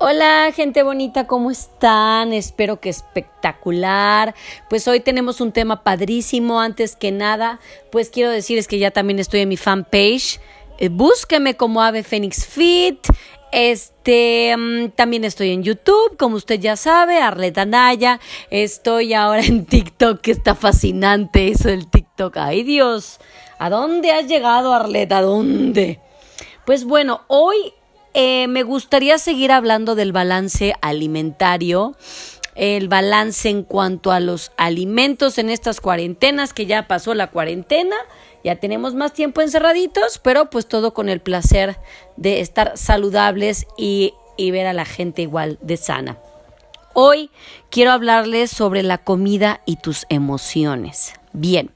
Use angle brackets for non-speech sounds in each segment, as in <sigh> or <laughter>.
Hola gente bonita, ¿cómo están? Espero que espectacular. Pues hoy tenemos un tema padrísimo. Antes que nada, pues quiero decirles que ya también estoy en mi fanpage. Eh, búsqueme como Ave Phoenix Fit. Este, mm, también estoy en YouTube, como usted ya sabe, Arleta Naya. Estoy ahora en TikTok, que está fascinante eso del TikTok. Ay Dios, ¿a dónde has llegado Arleta? ¿A dónde? Pues bueno, hoy eh, me gustaría seguir hablando del balance alimentario, el balance en cuanto a los alimentos en estas cuarentenas, que ya pasó la cuarentena, ya tenemos más tiempo encerraditos, pero pues todo con el placer de estar saludables y, y ver a la gente igual de sana. Hoy quiero hablarles sobre la comida y tus emociones. Bien,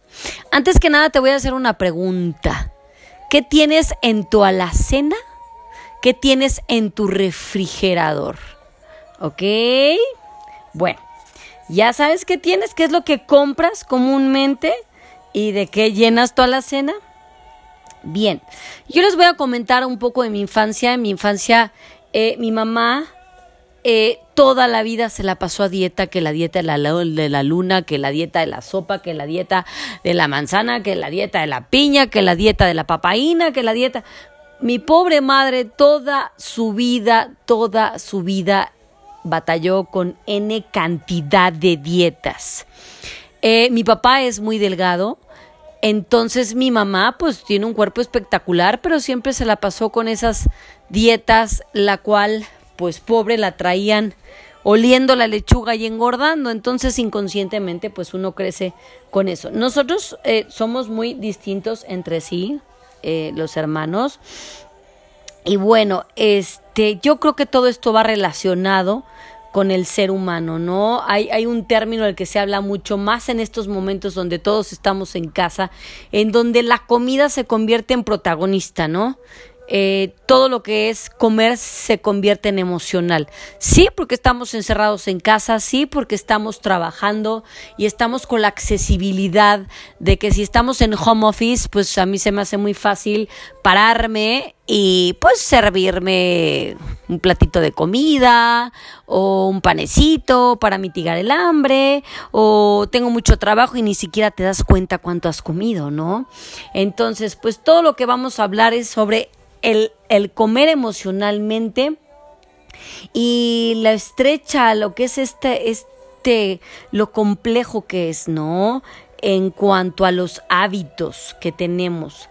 antes que nada te voy a hacer una pregunta. ¿Qué tienes en tu alacena? ¿Qué tienes en tu refrigerador? ¿Ok? Bueno, ya sabes qué tienes, qué es lo que compras comúnmente y de qué llenas toda la cena. Bien, yo les voy a comentar un poco de mi infancia. En mi infancia, eh, mi mamá eh, toda la vida se la pasó a dieta, que la dieta de la, de la luna, que la dieta de la sopa, que la dieta de la manzana, que la dieta de la piña, que la dieta de la papaína, que la dieta mi pobre madre toda su vida, toda su vida batalló con N cantidad de dietas. Eh, mi papá es muy delgado, entonces mi mamá pues tiene un cuerpo espectacular, pero siempre se la pasó con esas dietas, la cual pues pobre la traían oliendo la lechuga y engordando, entonces inconscientemente pues uno crece con eso. Nosotros eh, somos muy distintos entre sí, eh, los hermanos. Y bueno, este, yo creo que todo esto va relacionado con el ser humano, ¿no? Hay, hay un término del que se habla mucho más en estos momentos donde todos estamos en casa, en donde la comida se convierte en protagonista, ¿no? Eh, todo lo que es comer se convierte en emocional. Sí, porque estamos encerrados en casa, sí, porque estamos trabajando y estamos con la accesibilidad de que si estamos en home office, pues a mí se me hace muy fácil pararme y pues servirme un platito de comida o un panecito para mitigar el hambre o tengo mucho trabajo y ni siquiera te das cuenta cuánto has comido, ¿no? Entonces, pues todo lo que vamos a hablar es sobre el, comer emocionalmente y la estrecha, lo que es este, este, lo complejo que es, ¿no? En cuanto a los hábitos que tenemos.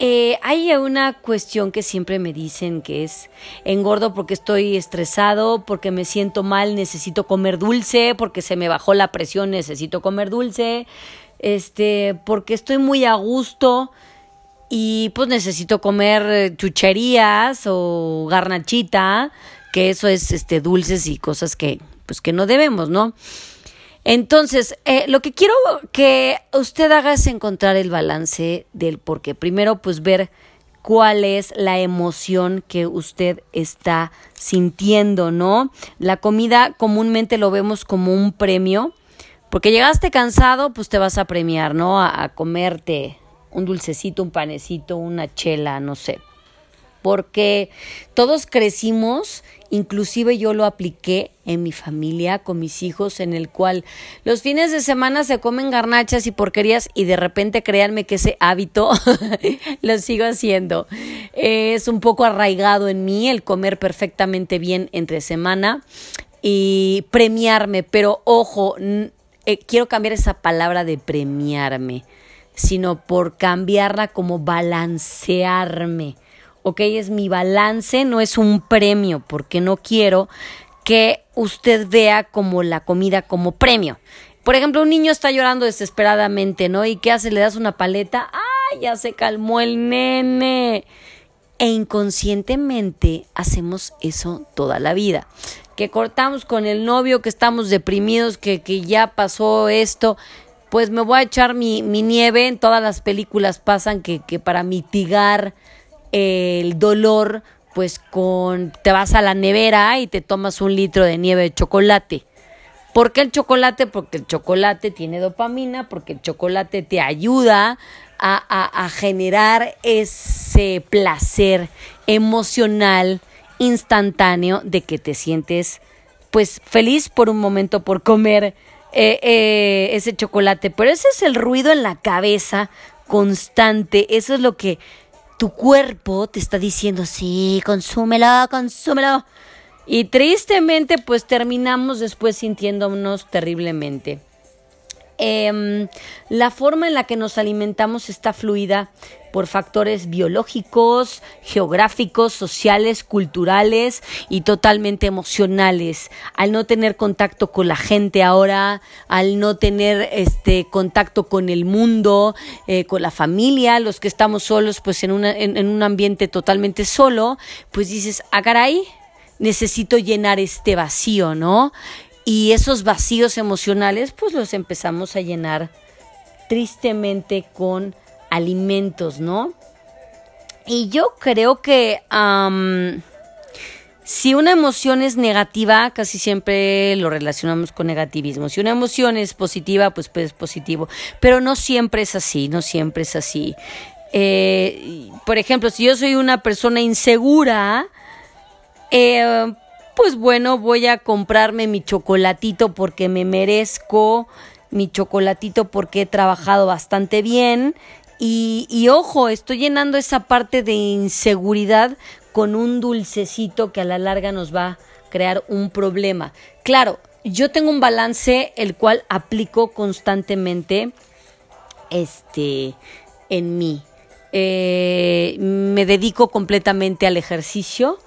Eh, hay una cuestión que siempre me dicen que es engordo porque estoy estresado, porque me siento mal, necesito comer dulce, porque se me bajó la presión, necesito comer dulce, este, porque estoy muy a gusto, y pues necesito comer eh, chucherías o garnachita, que eso es este dulces y cosas que pues que no debemos, ¿no? Entonces, eh, lo que quiero que usted haga es encontrar el balance del por qué. Primero, pues ver cuál es la emoción que usted está sintiendo, ¿no? La comida comúnmente lo vemos como un premio, porque llegaste cansado, pues te vas a premiar, ¿no? a comerte un dulcecito, un panecito, una chela, no sé. Porque todos crecimos, inclusive yo lo apliqué en mi familia, con mis hijos, en el cual los fines de semana se comen garnachas y porquerías y de repente créanme que ese hábito <laughs> lo sigo haciendo. Es un poco arraigado en mí el comer perfectamente bien entre semana y premiarme, pero ojo, eh, quiero cambiar esa palabra de premiarme sino por cambiarla como balancearme. ¿Ok? Es mi balance, no es un premio, porque no quiero que usted vea como la comida como premio. Por ejemplo, un niño está llorando desesperadamente, ¿no? ¿Y qué hace? Le das una paleta. ¡Ay, ya se calmó el nene! E inconscientemente hacemos eso toda la vida. Que cortamos con el novio, que estamos deprimidos, que, que ya pasó esto pues me voy a echar mi, nieve. En todas las películas pasan que, que para mitigar el dolor, pues con te vas a la nevera y te tomas un litro de nieve de chocolate. ¿Por qué el chocolate? Porque el chocolate tiene dopamina, porque el chocolate te ayuda a, a generar ese placer emocional instantáneo de que te sientes pues feliz por un momento por comer eh, eh, ese chocolate, pero ese es el ruido en la cabeza constante, eso es lo que tu cuerpo te está diciendo, sí, consúmelo, consúmelo. Y tristemente, pues terminamos después sintiéndonos terriblemente. Em, la forma en la que nos alimentamos está fluida por factores biológicos, geográficos, sociales, culturales y totalmente emocionales. Al no tener contacto con la gente ahora, al no tener este contacto con el mundo, eh, con la familia, los que estamos solos, pues en, en, un ambiente totalmente solo, pues dices, ah, caray, necesito llenar este vacío, ¿no? Y esos vacíos emocionales, pues los empezamos a llenar tristemente con alimentos, ¿no? Y yo creo que si una emoción es negativa, casi siempre lo relacionamos con negativismo. Si una emoción es positiva, pues, pues es positivo. Pero no siempre es así, no siempre es así. Eh, por ejemplo, si yo soy una persona insegura, eh, pues bueno, voy a comprarme mi chocolatito porque me merezco, mi chocolatito porque he trabajado bastante bien. Y, ojo, estoy llenando esa parte de inseguridad con un dulcecito que a la larga nos va a crear un problema. Claro, yo tengo un balance el cual aplico constantemente este, en mí. Eh, me dedico completamente al ejercicio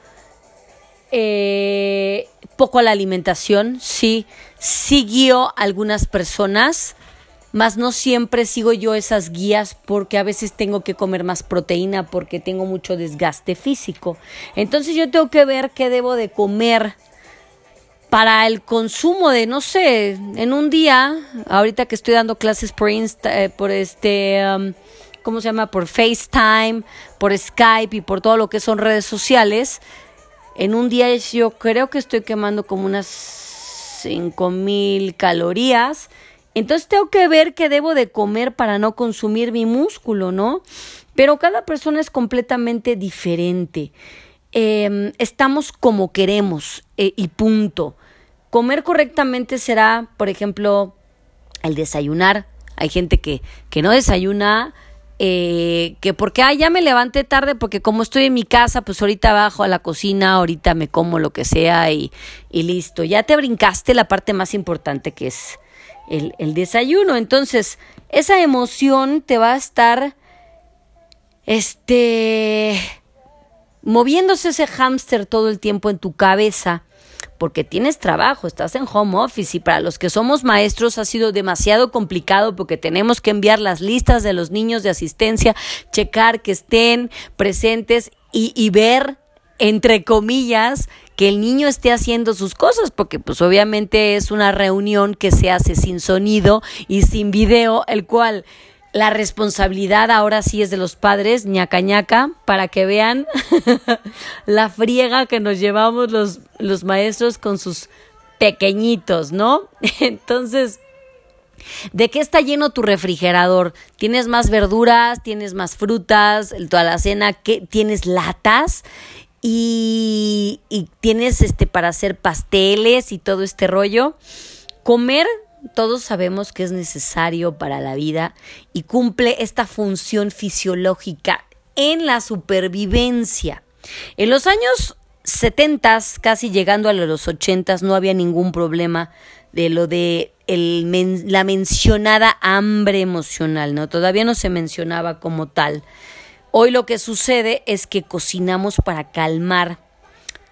eh, poco a la alimentación, sí, sí guío algunas personas, mas no siempre sigo yo esas guías porque a veces tengo que comer más proteína porque tengo mucho desgaste físico. Entonces yo tengo que ver qué debo de comer para el consumo de, no sé, en un día, ahorita que estoy dando clases por, eh, por este... Um, ¿cómo se llama? Por FaceTime, por Skype y por todo lo que son redes sociales, en un día yo creo que estoy quemando como unas 5000 calorías. Entonces tengo que ver qué debo de comer para no consumir mi músculo, ¿no? Pero cada persona es completamente diferente. Em, estamos como queremos eh, y punto. Comer correctamente será, por ejemplo, el desayunar. Hay gente que, que no desayuna eh, que porque ah, ya me levanté tarde porque como estoy en mi casa, pues ahorita bajo a la cocina, ahorita me como lo que sea y, y listo. Ya te brincaste la parte más importante que es el, el desayuno. Entonces, esa emoción te va a estar, este, moviéndose ese hámster todo el tiempo en tu cabeza porque tienes trabajo, estás en home office y para los que somos maestros ha sido demasiado complicado porque tenemos que enviar las listas de los niños de asistencia, checar que estén presentes y, ver, entre comillas, que el niño esté haciendo sus cosas, porque pues obviamente es una reunión que se hace sin sonido y sin video, el cual la responsabilidad ahora sí es de los padres, ñaca ñaca, para que vean <laughs> la friega que nos llevamos los, los maestros con sus pequeñitos, ¿no? <laughs> Entonces, ¿De qué está lleno tu refrigerador? ¿Tienes más verduras? ¿Tienes más frutas? Toda la cena, ¿qué? ¿Tienes latas? Y, y tienes este para hacer pasteles y todo este rollo. Comer todos sabemos que es necesario para la vida y cumple esta función fisiológica en la supervivencia. En los años 70, casi llegando a los 80, no había ningún problema de lo de la mencionada hambre emocional, ¿no? Todavía no se mencionaba como tal. Hoy lo que sucede es que cocinamos para calmar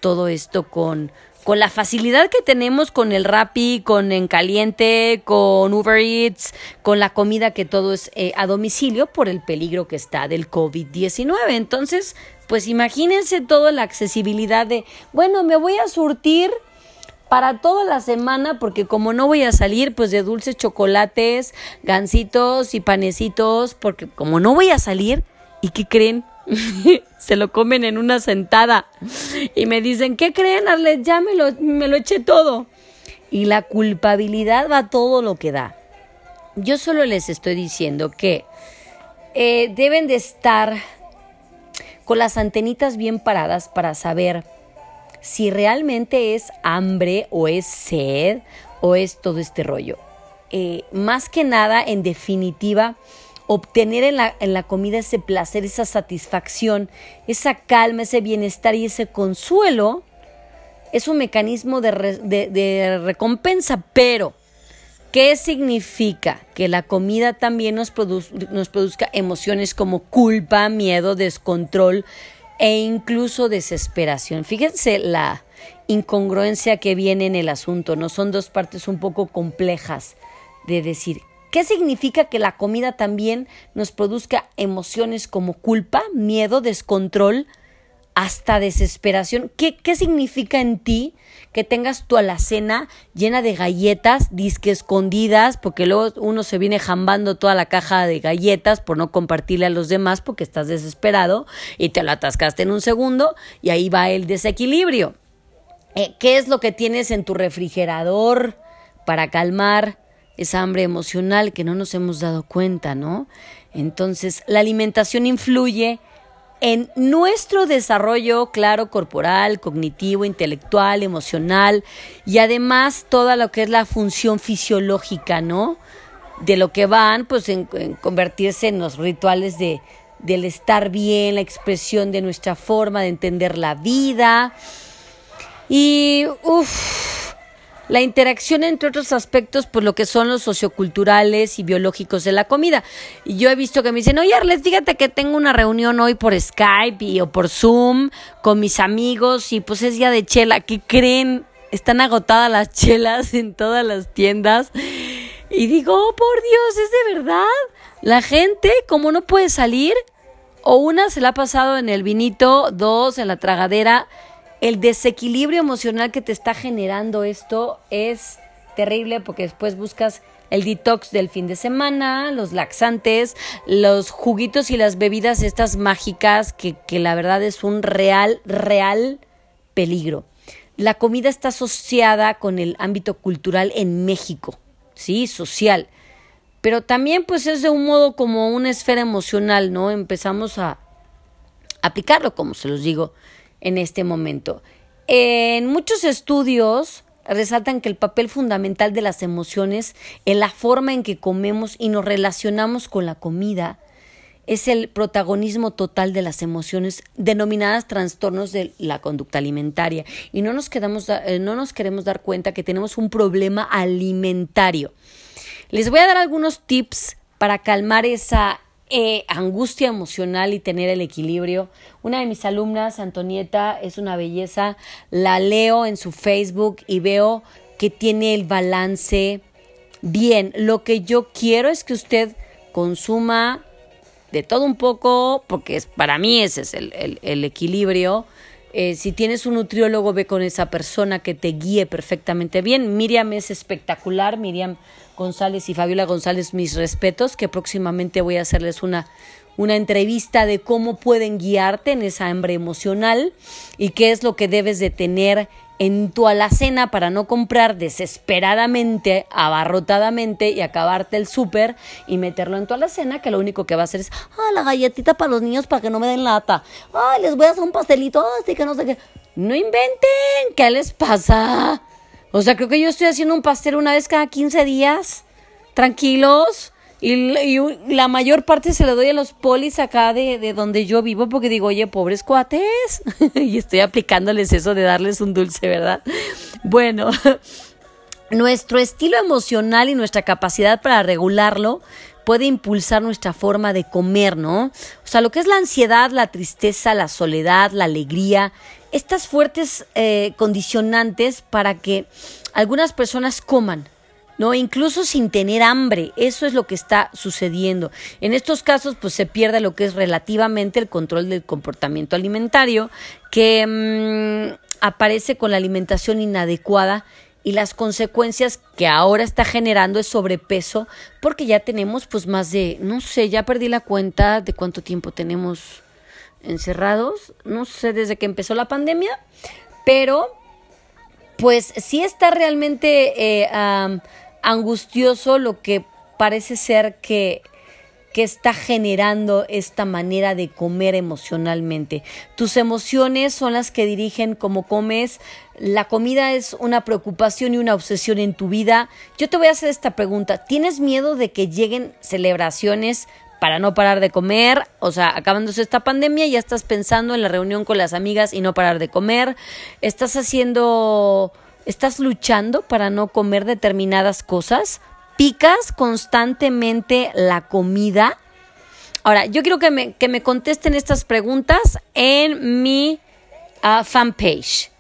todo esto con con la facilidad que tenemos con el Rappi, con En Caliente, con Uber Eats, con la comida que todo es eh, a domicilio por el peligro que está del COVID-19. Entonces, pues imagínense toda la accesibilidad de, bueno, me voy a surtir para toda la semana porque como no voy a salir pues de dulces chocolates, gancitos y panecitos porque como no voy a salir y qué creen <laughs> se lo comen en una sentada y me dicen, ¿qué creen, Arlet? Ya me lo, eché todo. Y la culpabilidad va todo lo que da. Yo solo les estoy diciendo que eh, deben de estar con las antenitas bien paradas para saber si realmente es hambre o es sed o es todo este rollo. Eh, más que nada, en definitiva, obtener en la, en la, comida ese placer, esa satisfacción, esa calma, ese bienestar y ese consuelo, es un mecanismo de, recompensa, pero ¿qué significa? Que la comida también nos, nos produzca emociones como culpa, miedo, descontrol e incluso desesperación. Fíjense la incongruencia que viene en el asunto, ¿no? Son dos partes un poco complejas de decir, ¿Qué significa que la comida también nos produzca emociones como culpa, miedo, descontrol, hasta desesperación? ¿Qué, qué significa en ti que tengas tu alacena llena de galletas, disque escondidas, porque luego uno se viene jambando toda la caja de galletas por no compartirle a los demás porque estás desesperado y te lo atascaste en un segundo y ahí va el desequilibrio? Eh, ¿Qué es lo que tienes en tu refrigerador para calmar? Esa hambre emocional que no nos hemos dado cuenta, ¿no? Entonces, la alimentación influye en nuestro desarrollo, claro, corporal, cognitivo, intelectual, emocional y además toda lo que es la función fisiológica, ¿no? De lo que van, pues, en, convertirse en los rituales de, del estar bien, la expresión de nuestra forma de entender la vida. Y, uff, la interacción entre otros aspectos, pues lo que son los socioculturales y biológicos de la comida. Y yo he visto que me dicen, oye Arles, fíjate que tengo una reunión hoy por Skype y, o por Zoom con mis amigos y pues es día de chela. ¿Qué creen? Están agotadas las chelas en todas las tiendas. Y digo, oh, por Dios, ¿es de verdad? La gente, como no puede salir, o una se la ha pasado en el vinito, dos en la tragadera el desequilibrio emocional que te está generando esto es terrible porque después buscas el detox del fin de semana, los laxantes, los juguitos y las bebidas estas mágicas que, que la verdad es un real, real peligro. La comida está asociada con el ámbito cultural en México, ¿sí? Social. Pero también pues es de un modo como una esfera emocional, ¿no? Empezamos a aplicarlo, como se los digo en este momento. En muchos estudios resaltan que el papel fundamental de las emociones en la forma en que comemos y nos relacionamos con la comida es el protagonismo total de las emociones denominadas trastornos de la conducta alimentaria y no nos quedamos eh, no nos queremos dar cuenta que tenemos un problema alimentario. Les voy a dar algunos tips para calmar esa eh, angustia emocional y tener el equilibrio. Una de mis alumnas, Antonieta, es una belleza. La leo en su Facebook y veo que tiene el balance bien. Lo que yo quiero es que usted consuma de todo un poco, porque es, para mí ese es el, el, equilibrio. Eh, si tienes un nutriólogo, ve con esa persona que te guíe perfectamente bien. Miriam es espectacular. Miriam González y Fabiola González, mis respetos, que próximamente voy a hacerles una, una entrevista de cómo pueden guiarte en esa hambre emocional y qué es lo que debes de tener en tu alacena para no comprar desesperadamente, abarrotadamente y acabarte el súper y meterlo en tu alacena, que lo único que va a hacer es, ah, la galletita para los niños para que no me den lata, ay, les voy a hacer un pastelito, así que no sé qué. No inventen, ¿qué les pasa? O sea, creo que yo estoy haciendo un pastel una vez cada 15 días, tranquilos. Y, la mayor parte se le doy a los polis acá de, de donde yo vivo porque digo, oye, pobres cuates. <laughs> y estoy aplicándoles eso de darles un dulce, ¿verdad? Bueno, <laughs> nuestro estilo emocional y nuestra capacidad para regularlo puede impulsar nuestra forma de comer, ¿no? O sea, lo que es la ansiedad, la tristeza, la soledad, la alegría, estas fuertes eh, condicionantes para que algunas personas coman, ¿no? Incluso sin tener hambre. Eso es lo que está sucediendo. En estos casos, pues se pierde lo que es relativamente el control del comportamiento alimentario, que mm, aparece con la alimentación inadecuada y las consecuencias que ahora está generando es sobrepeso porque ya tenemos pues más de, no sé, ya perdí la cuenta de cuánto tiempo tenemos encerrados, no sé, desde que empezó la pandemia, pero pues sí está realmente eh, angustioso lo que parece ser que que está generando esta manera de comer emocionalmente. Tus emociones son las que dirigen cómo comes. La comida es una preocupación y una obsesión en tu vida. Yo te voy a hacer esta pregunta. ¿Tienes miedo de que lleguen celebraciones para no parar de comer, o sea, acabándose esta pandemia, ya estás pensando en la reunión con las amigas y no parar de comer, estás haciendo, estás luchando para no comer determinadas cosas, picas constantemente la comida. Ahora, yo quiero que me, que me contesten estas preguntas en mi uh, fanpage.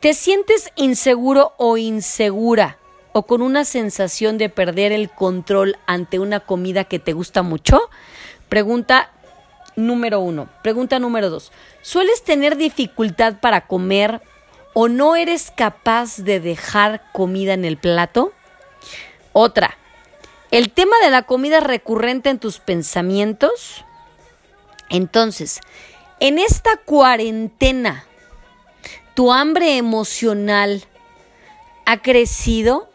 ¿Te sientes inseguro o insegura o con una sensación de perder el control ante una comida que te gusta mucho? Pregunta número uno. Pregunta número dos. ¿Sueles tener dificultad para comer o no eres capaz de dejar comida en el plato? Otra, ¿el tema de la comida recurrente en tus pensamientos? Entonces, en esta cuarentena, ¿tu hambre emocional ha crecido?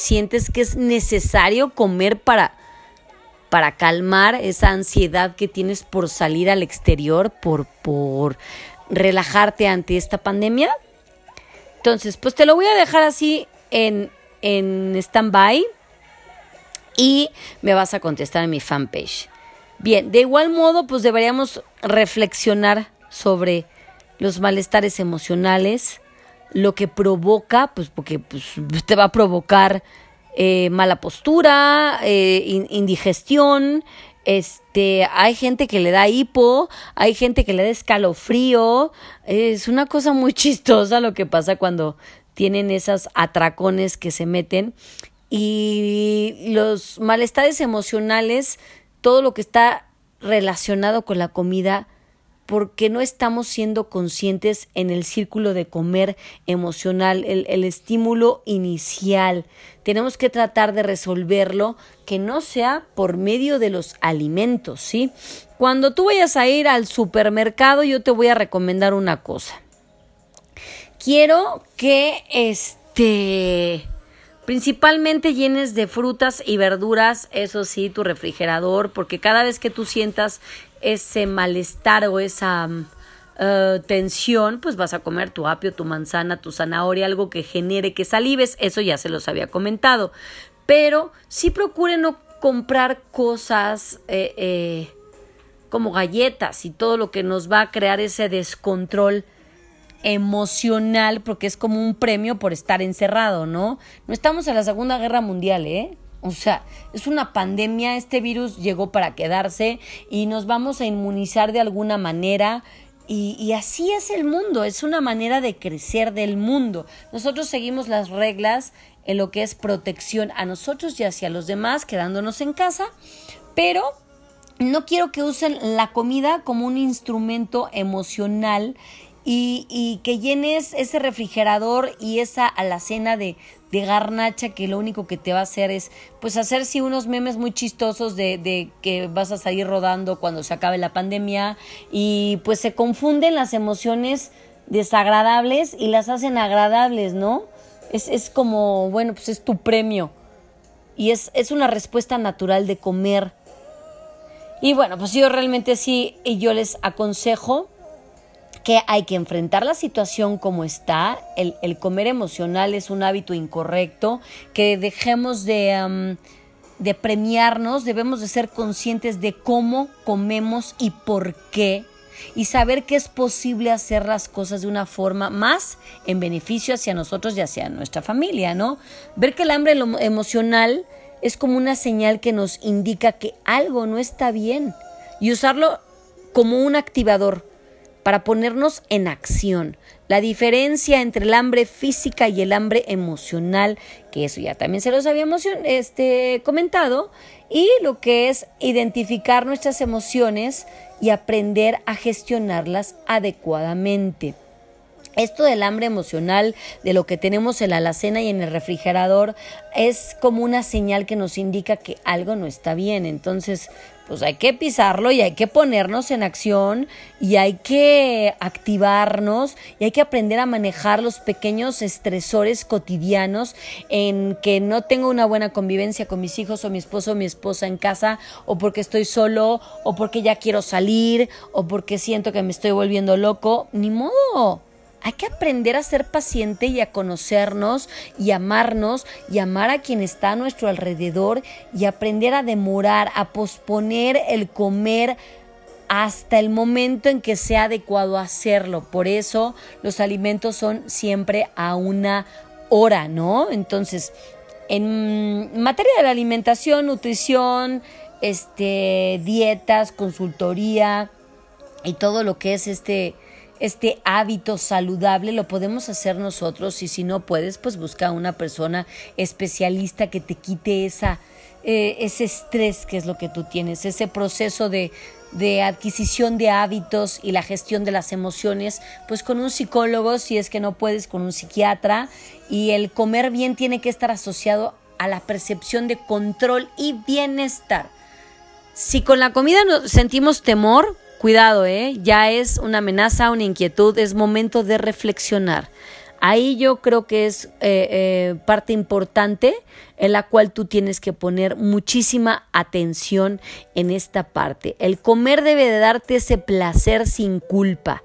¿Sientes que es necesario comer para, para calmar esa ansiedad que tienes por salir al exterior, por, por relajarte ante esta pandemia? Entonces, pues te lo voy a dejar así en, en stand-by y me vas a contestar en mi fanpage. Bien, de igual modo, pues deberíamos reflexionar sobre los malestares emocionales, lo que provoca, pues porque pues, te va a provocar eh, mala postura, eh, indigestión, este, hay gente que le da hipo, hay gente que le da escalofrío, es una cosa muy <laughs> chistosa lo que pasa cuando tienen esas atracones que se meten. Y los malestares emocionales, todo lo que está relacionado con la comida, porque no estamos siendo conscientes en el círculo de comer emocional, el, el, estímulo inicial. Tenemos que tratar de resolverlo que no sea por medio de los alimentos, ¿sí? Cuando tú vayas a ir al supermercado, yo te voy a recomendar una cosa quiero que este principalmente llenes de frutas y verduras, eso sí, tu refrigerador, porque cada vez que tú sientas ese malestar o esa mm, eh, tensión, pues vas a comer tu apio, tu manzana, tu zanahoria, algo que genere que salives, eso ya se los había comentado. Pero sí procure no comprar cosas eh, eh, como galletas y todo lo que nos va a crear ese descontrol emocional porque es como un premio por estar encerrado, ¿no? No estamos en la Segunda Guerra Mundial, ¿eh? O sea, es una pandemia, este virus llegó para quedarse y nos vamos a inmunizar de alguna manera. Y, y, así es el mundo, es una manera de crecer del mundo. Nosotros seguimos las reglas en lo que es protección a nosotros y hacia los demás, quedándonos en casa, pero no quiero que usen la comida como un instrumento emocional y, que llenes ese refrigerador y esa alacena de, de garnacha que lo único que te va a hacer es pues hacer sí unos memes muy chistosos de, de que vas a salir rodando cuando se acabe la pandemia y pues se confunden las emociones desagradables y las hacen agradables, ¿no? Es, es como, bueno, pues es tu premio y es, es una respuesta natural de comer. Y bueno, pues yo realmente sí, y yo les aconsejo que hay que enfrentar la situación como está, el, el comer emocional es un hábito incorrecto, que dejemos de, de premiarnos, debemos de ser conscientes de cómo comemos y por qué y saber que es posible hacer las cosas de una forma más en beneficio hacia nosotros y hacia nuestra familia, ¿no? Ver que el hambre emocional es como una señal que nos indica que algo no está bien y usarlo como un activador para ponernos en acción. La diferencia entre el hambre física y el hambre emocional, que eso ya también se los habíamos este, comentado, y lo que es identificar nuestras emociones y aprender a gestionarlas adecuadamente. Esto del hambre emocional, de lo que tenemos en la alacena y en el refrigerador, es como una señal que nos indica que algo no está bien. Entonces, pues hay que pisarlo y hay que ponernos en acción y hay que activarnos y hay que aprender a manejar los pequeños estresores cotidianos en que no tengo una buena convivencia con mis hijos o mi esposo o mi esposa en casa o porque estoy solo o porque ya quiero salir o porque siento que me estoy volviendo loco. Ni modo hay que aprender a ser paciente y a conocernos y amarnos y amar a quien está a nuestro alrededor y aprender a demorar, a posponer el comer hasta el momento en que sea adecuado hacerlo. Por eso los alimentos son siempre a una hora, ¿no? Entonces, en materia de la alimentación, nutrición, este, dietas, consultoría y todo lo que es este este hábito saludable lo podemos hacer nosotros y si no puedes, pues busca una persona especialista que te quite esa, eh, ese estrés que es lo que tú tienes, ese proceso de, de adquisición de hábitos y la gestión de las emociones, pues con un psicólogo, si es que no puedes, con un psiquiatra. Y el comer bien tiene que estar asociado a la percepción de control y bienestar. Si con la comida sentimos temor, Cuidado, ¿eh? Ya es una amenaza, una inquietud, es momento de reflexionar. Ahí yo creo que es eh, eh, parte importante en la cual tú tienes que poner muchísima atención en esta parte. El comer debe de darte ese placer sin culpa,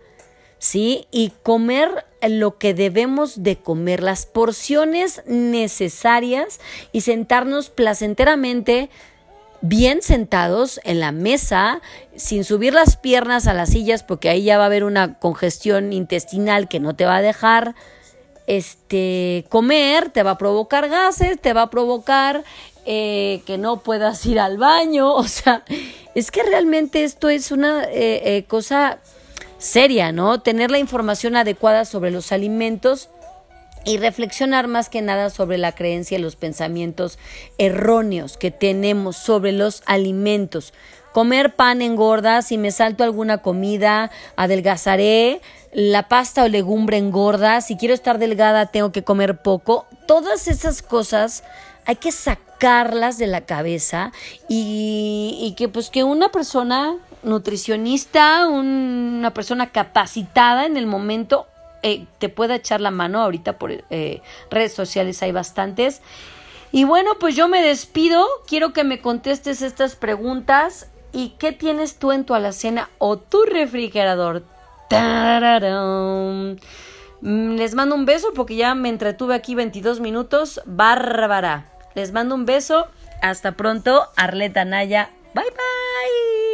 ¿sí? Y comer lo que debemos de comer, las porciones necesarias y sentarnos placenteramente bien sentados en la mesa, sin subir las piernas a las sillas, porque ahí ya va a haber una congestión intestinal que no te va a dejar este, comer, te va a provocar gases, te va a provocar eh, que no puedas ir al baño, <laughs> o sea, es que realmente esto es una eh, eh, cosa seria, ¿no? Tener la información adecuada sobre los alimentos y reflexionar más que nada sobre la creencia y los pensamientos erróneos que tenemos sobre los alimentos. Comer pan engorda, si me salto alguna comida, adelgazaré, la pasta o legumbre engorda, si quiero estar delgada tengo que comer poco. Todas esas cosas hay que sacarlas de la cabeza y, que pues que una persona nutricionista, una persona capacitada en el momento eh, te pueda echar la mano. Ahorita por eh, redes sociales hay bastantes. Y bueno, pues yo me despido. Quiero que me contestes estas preguntas. ¿Y qué tienes tú en tu alacena o tu refrigerador? Mm, les mando un beso porque ya me entretuve aquí 22 minutos. Bárbara. Les mando un beso. Hasta pronto. Arleta Naya. Bye bye.